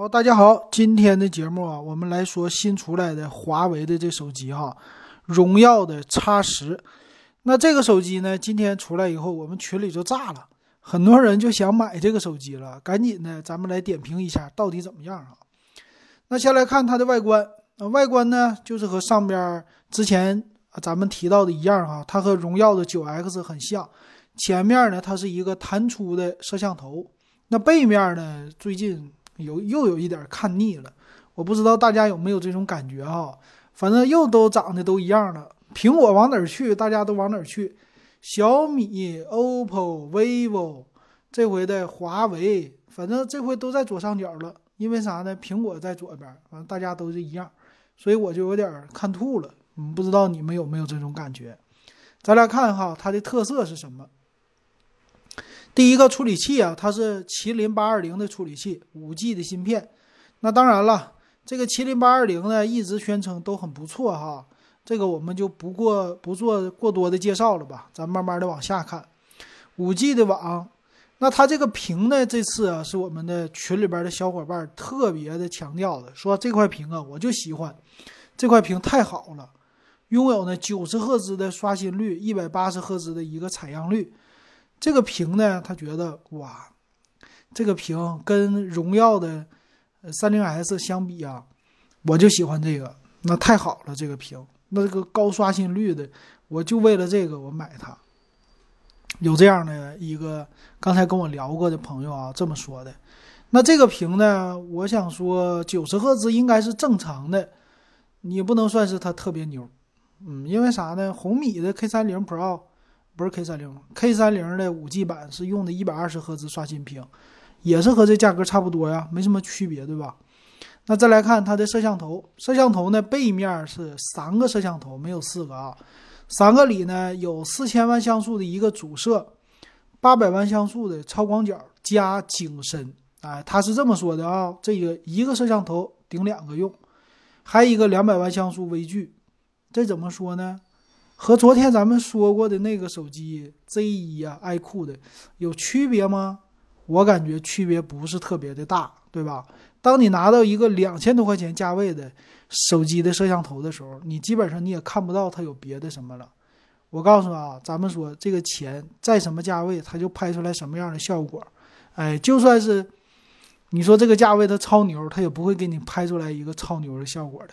好，大家好，今天的节目啊，我们来说新出来的华为的这手机哈，荣耀的 X 十。那这个手机呢，今天出来以后，我们群里就炸了，很多人就想买这个手机了。赶紧的，咱们来点评一下到底怎么样啊？那先来看它的外观，啊，外观呢就是和上边之前咱们提到的一样哈，它和荣耀的九 X 很像。前面呢，它是一个弹出的摄像头，那背面呢，最近。有又有一点看腻了，我不知道大家有没有这种感觉哈。反正又都长得都一样了，苹果往哪儿去，大家都往哪儿去。小米、OPPO、vivo，这回的华为，反正这回都在左上角了。因为啥呢？苹果在左边，反正大家都是一样，所以我就有点看吐了。嗯，不知道你们有没有这种感觉？咱俩看哈，它的特色是什么？第一个处理器啊，它是麒麟八二零的处理器，五 G 的芯片。那当然了，这个麒麟八二零呢，一直宣称都很不错哈。这个我们就不过不做过多的介绍了吧，咱慢慢的往下看。五 G 的网，那它这个屏呢，这次啊，是我们的群里边的小伙伴特别的强调的，说这块屏啊，我就喜欢这块屏太好了，拥有呢九十赫兹的刷新率，一百八十赫兹的一个采样率。这个屏呢，他觉得哇，这个屏跟荣耀的三零 S 相比啊，我就喜欢这个，那太好了，这个屏，那这个高刷新率的，我就为了这个我买它。有这样的一个刚才跟我聊过的朋友啊，这么说的。那这个屏呢，我想说九十赫兹应该是正常的，你不能算是它特别牛，嗯，因为啥呢？红米的 K 三零 Pro。不是 K 三零，K 三零的五 G 版是用的一百二十赫兹刷新屏，也是和这价格差不多呀，没什么区别，对吧？那再来看它的摄像头，摄像头呢背面是三个摄像头，没有四个啊，三个里呢有四千万像素的一个主摄，八百万像素的超广角加景深，哎，他是这么说的啊，这个一个摄像头顶两个用，还有一个两百万像素微距，这怎么说呢？和昨天咱们说过的那个手机 Z 一啊，i 酷的有区别吗？我感觉区别不是特别的大，对吧？当你拿到一个两千多块钱价位的手机的摄像头的时候，你基本上你也看不到它有别的什么了。我告诉啊，咱们说这个钱在什么价位，它就拍出来什么样的效果。哎，就算是你说这个价位它超牛，它也不会给你拍出来一个超牛的效果的。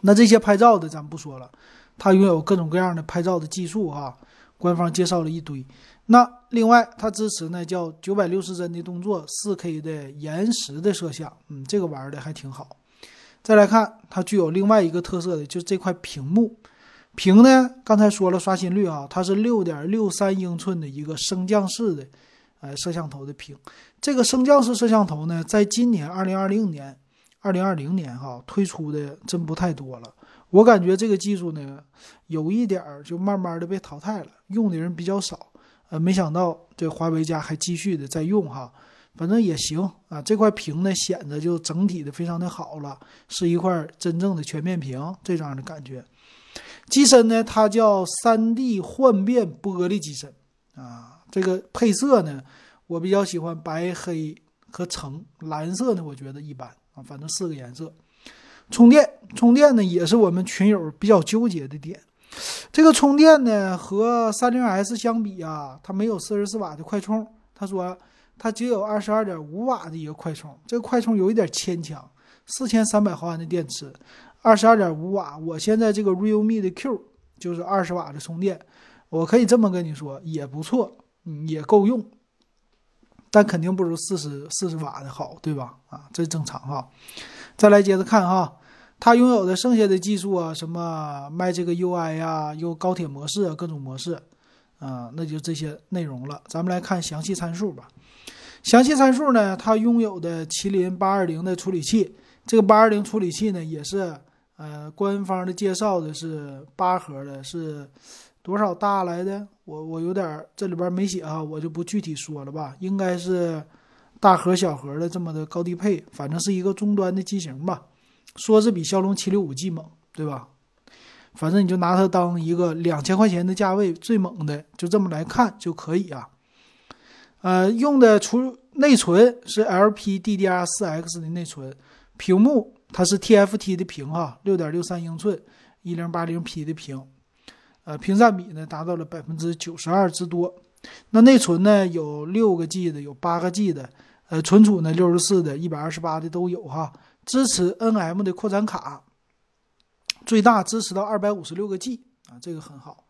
那这些拍照的咱不说了。它拥有各种各样的拍照的技术啊，官方介绍了一堆。那另外，它支持呢叫九百六十帧的动作，四 K 的延时的摄像，嗯，这个玩的还挺好。再来看，它具有另外一个特色的，就是这块屏幕。屏呢，刚才说了刷新率啊，它是六点六三英寸的一个升降式的，呃，摄像头的屏。这个升降式摄像头呢，在今年二零二零年、二零二零年哈推出的真不太多了。我感觉这个技术呢，有一点儿就慢慢的被淘汰了，用的人比较少。呃，没想到这华为家还继续的在用哈，反正也行啊。这块屏呢，显得就整体的非常的好了，是一块真正的全面屏这样的感觉。机身呢，它叫三 D 幻变玻璃机身啊。这个配色呢，我比较喜欢白黑和橙，蓝色呢我觉得一般啊，反正四个颜色。充电，充电呢也是我们群友比较纠结的点。这个充电呢和三零 S 相比啊，它没有四十四瓦的快充。他说它只有二十二点五瓦的一个快充，这个快充有一点牵强。四千三百毫安的电池，二十二点五瓦。我现在这个 Realme 的 Q 就是二十瓦的充电，我可以这么跟你说，也不错，也够用，但肯定不如四十四十瓦的好，对吧？啊，这正常哈。再来接着看哈。它拥有的剩下的技术啊，什么卖这个 UI 呀，有高铁模式啊，各种模式，啊，那就这些内容了。咱们来看详细参数吧。详细参数呢，它拥有的麒麟八二零的处理器，这个八二零处理器呢，也是呃官方的介绍的是八核的，是多少大来的？我我有点这里边没写啊，我就不具体说了吧。应该是大核小核的这么的高低配，反正是一个终端的机型吧。说是比骁龙七六五 G 猛，对吧？反正你就拿它当一个两千块钱的价位最猛的，就这么来看就可以啊。呃，用的除内存是 LPDDR4X 的内存，屏幕它是 TFT 的屏哈，六点六三英寸，一零八零 P 的屏，呃，屏占比呢达到了百分之九十二之多。那内存呢有六个 G 的，有八个 G 的，呃，存储呢六十四的、一百二十八的都有哈，支持 NM 的扩展卡，最大支持到二百五十六个 G 啊，这个很好。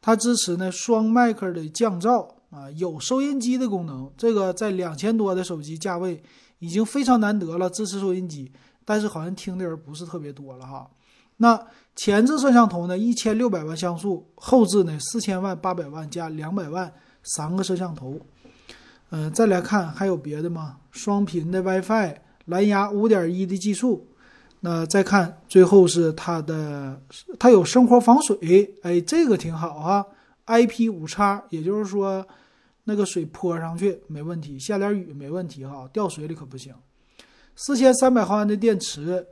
它支持呢双麦克的降噪啊，有收音机的功能，这个在两千多的手机价位已经非常难得了，支持收音机，但是好像听的人不是特别多了哈。那前置摄像头呢，一千六百万像素，后置呢四千万、八百万加两百万三个摄像头。嗯，再来看还有别的吗？双频的 WiFi，蓝牙五点一的技术。那再看最后是它的，它有生活防水，哎，这个挺好哈。IP 五叉，也就是说那个水泼上去没问题，下点雨没问题哈，掉水里可不行。四千三百毫安的电池，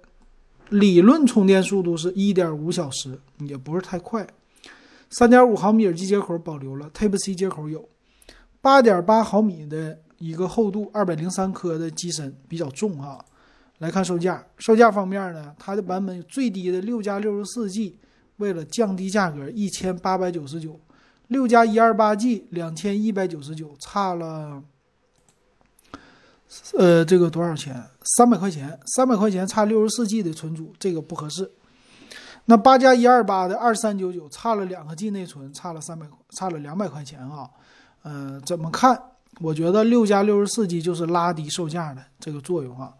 理论充电速度是一点五小时，也不是太快。三点五毫米耳机接口保留了，Type C 接口有。八点八毫米的一个厚度，二百零三克的机身比较重啊。来看售价，售价方面呢，它的版本最低的六加六十四 G，为了降低价格，一千八百九十九；六加一二八 G，两千一百九十九，差了，呃，这个多少钱？三百块钱，三百块钱差六十四 G 的存储，这个不合适。那八加一二八的二三九九，差了两个 G 内存，差了三百，差了两百块钱啊。嗯，怎么看？我觉得六加六十四 G 就是拉低售价的这个作用啊。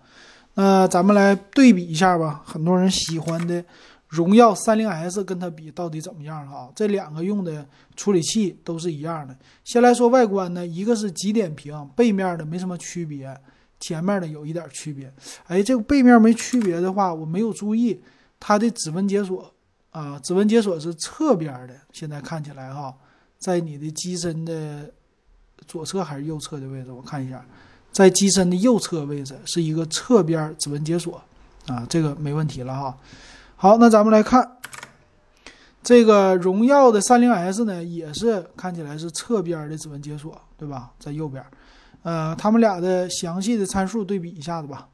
那咱们来对比一下吧，很多人喜欢的荣耀三零 S 跟它比到底怎么样哈？这两个用的处理器都是一样的。先来说外观呢，一个是极点屏，背面的没什么区别，前面的有一点区别。哎，这个背面没区别的话，我没有注意它的指纹解锁啊，指纹解锁是侧边的，现在看起来哈，在你的机身的左侧还是右侧的位置，我看一下。在机身的右侧位置是一个侧边指纹解锁，啊，这个没问题了哈。好，那咱们来看这个荣耀的三零 S 呢，也是看起来是侧边的指纹解锁，对吧？在右边，呃，他们俩的详细的参数对比一下子吧。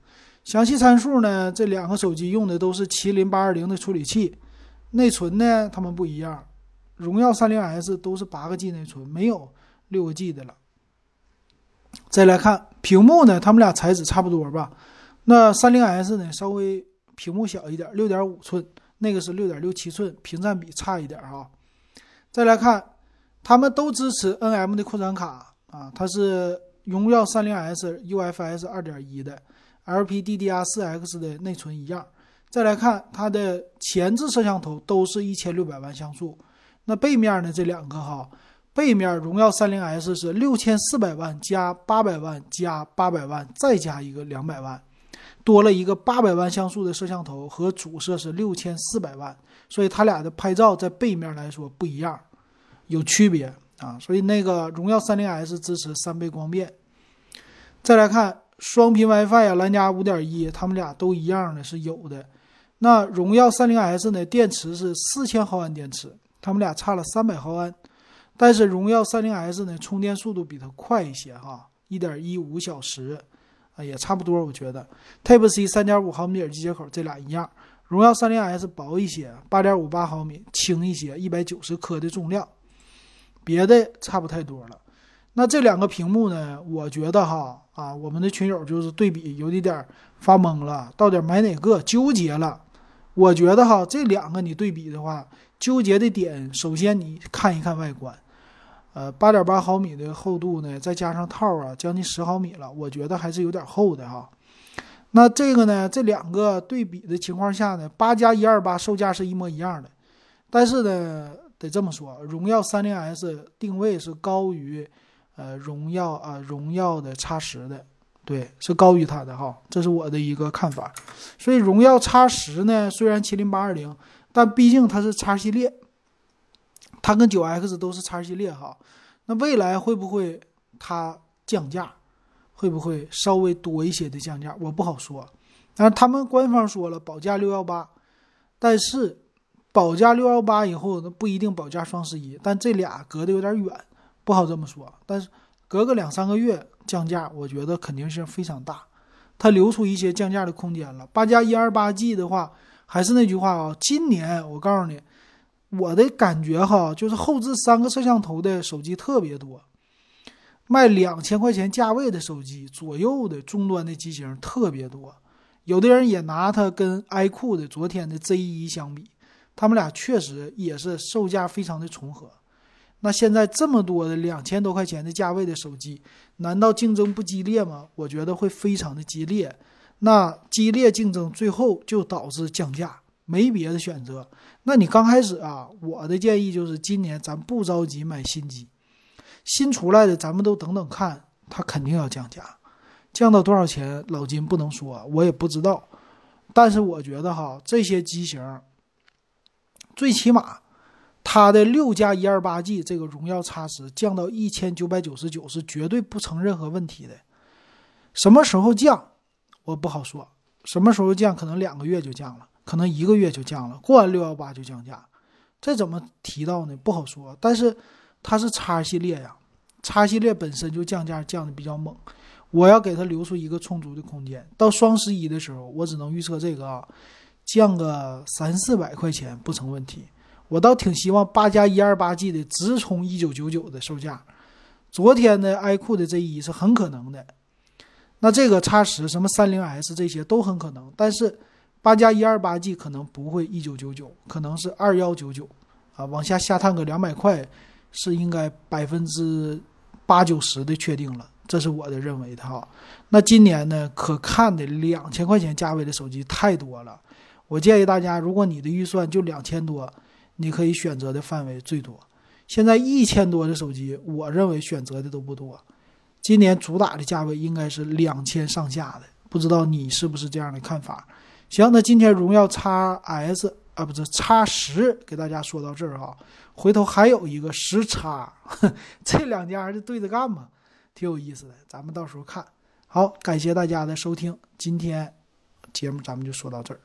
详细参数呢，这两个手机用的都是麒麟八二零的处理器，内存呢，它们不一样。荣耀三零 S 都是八个 G 内存，没有六个 G 的了。再来看屏幕呢，它们俩材质差不多吧？那三零 S 呢，稍微屏幕小一点，六点五寸，那个是六点六七寸，屏占比差一点哈。再来看，它们都支持 NM 的扩展卡啊，它是荣耀三零 S UFS 二点一的，LPDDR4X 的内存一样。再来看它的前置摄像头都是一千六百万像素，那背面呢这两个哈。背面荣耀三零 S 是六千四百万加八百万加八百万，再加一个两百万，多了一个八百万像素的摄像头和主摄是六千四百万，所以它俩的拍照在背面来说不一样，有区别啊。所以那个荣耀三零 S 支持三倍光变。再来看双频 WiFi 啊，蓝牙五点一，它们俩都一样的是有的。那荣耀三零 S 呢，电池是四千毫安电池，它们俩差了三百毫安。但是荣耀三零 S 呢，充电速度比它快一些哈，一点一五小时，啊也差不多，我觉得。Type C 三点五毫米耳机接口这俩一样，荣耀三零 S 薄一些，八点五八毫米，轻一些，一百九十克的重量，别的差不太多了。那这两个屏幕呢，我觉得哈啊，我们的群友就是对比有一点发懵了，到底买哪个纠结了。我觉得哈，这两个你对比的话，纠结的点，首先你看一看外观。呃，八点八毫米的厚度呢，再加上套啊，将近十毫米了，我觉得还是有点厚的哈。那这个呢，这两个对比的情况下呢，八加一二八售价是一模一样的，但是呢，得这么说，荣耀三零 S 定位是高于呃荣耀啊荣耀的叉十的，对，是高于它的哈，这是我的一个看法。所以荣耀叉十呢，虽然麒麟八二零，但毕竟它是叉系列。它跟九 X 都是叉系列哈，那未来会不会它降价？会不会稍微多一些的降价？我不好说。但是他们官方说了保价六幺八，但是保价六幺八以后那不一定保价双十一，但这俩隔得有点远，不好这么说。但是隔个两三个月降价，我觉得肯定是非常大，它留出一些降价的空间了。八加一二八 G 的话，还是那句话啊，今年我告诉你，我的感觉哈，就是后置三个摄像头的手机特别多，卖两千块钱价位的手机左右的终端的机型特别多，有的人也拿它跟 iQOO 的昨天的 Z1 相比，他们俩确实也是售价非常的重合。那现在这么多的两千多块钱的价位的手机，难道竞争不激烈吗？我觉得会非常的激烈。那激烈竞争最后就导致降价，没别的选择。那你刚开始啊，我的建议就是今年咱不着急买新机，新出来的咱们都等等看，它肯定要降价，降到多少钱，老金不能说，我也不知道。但是我觉得哈，这些机型最起码。它的六加一二八 G 这个荣耀 X 十降到一千九百九十九是绝对不成任何问题的。什么时候降，我不好说。什么时候降，可能两个月就降了，可能一个月就降了，过完六幺八就降价。这怎么提到呢？不好说。但是它是叉系列呀，叉系列本身就降价降的比较猛，我要给它留出一个充足的空间。到双十一的时候，我只能预测这个啊，降个三四百块钱不成问题。我倒挺希望八加一二八 G 的直冲一九九九的售价，昨天的 iQOO 的 Z 一是很可能的，那这个叉十什么三零 S 这些都很可能，但是八加一二八 G 可能不会一九九九，可能是二幺九九，啊，往下下探个两百块是应该百分之八九十的确定了，这是我的认为的哈。那今年呢，可看的两千块钱价位的手机太多了，我建议大家，如果你的预算就两千多。你可以选择的范围最多，现在一千多的手机，我认为选择的都不多。今年主打的价位应该是两千上下的，不知道你是不是这样的看法？行，那今天荣耀 x S 啊，不是 x 十，给大家说到这儿哈。回头还有一个十叉，这两家就对着干嘛，挺有意思的，咱们到时候看好。感谢大家的收听，今天节目咱们就说到这儿。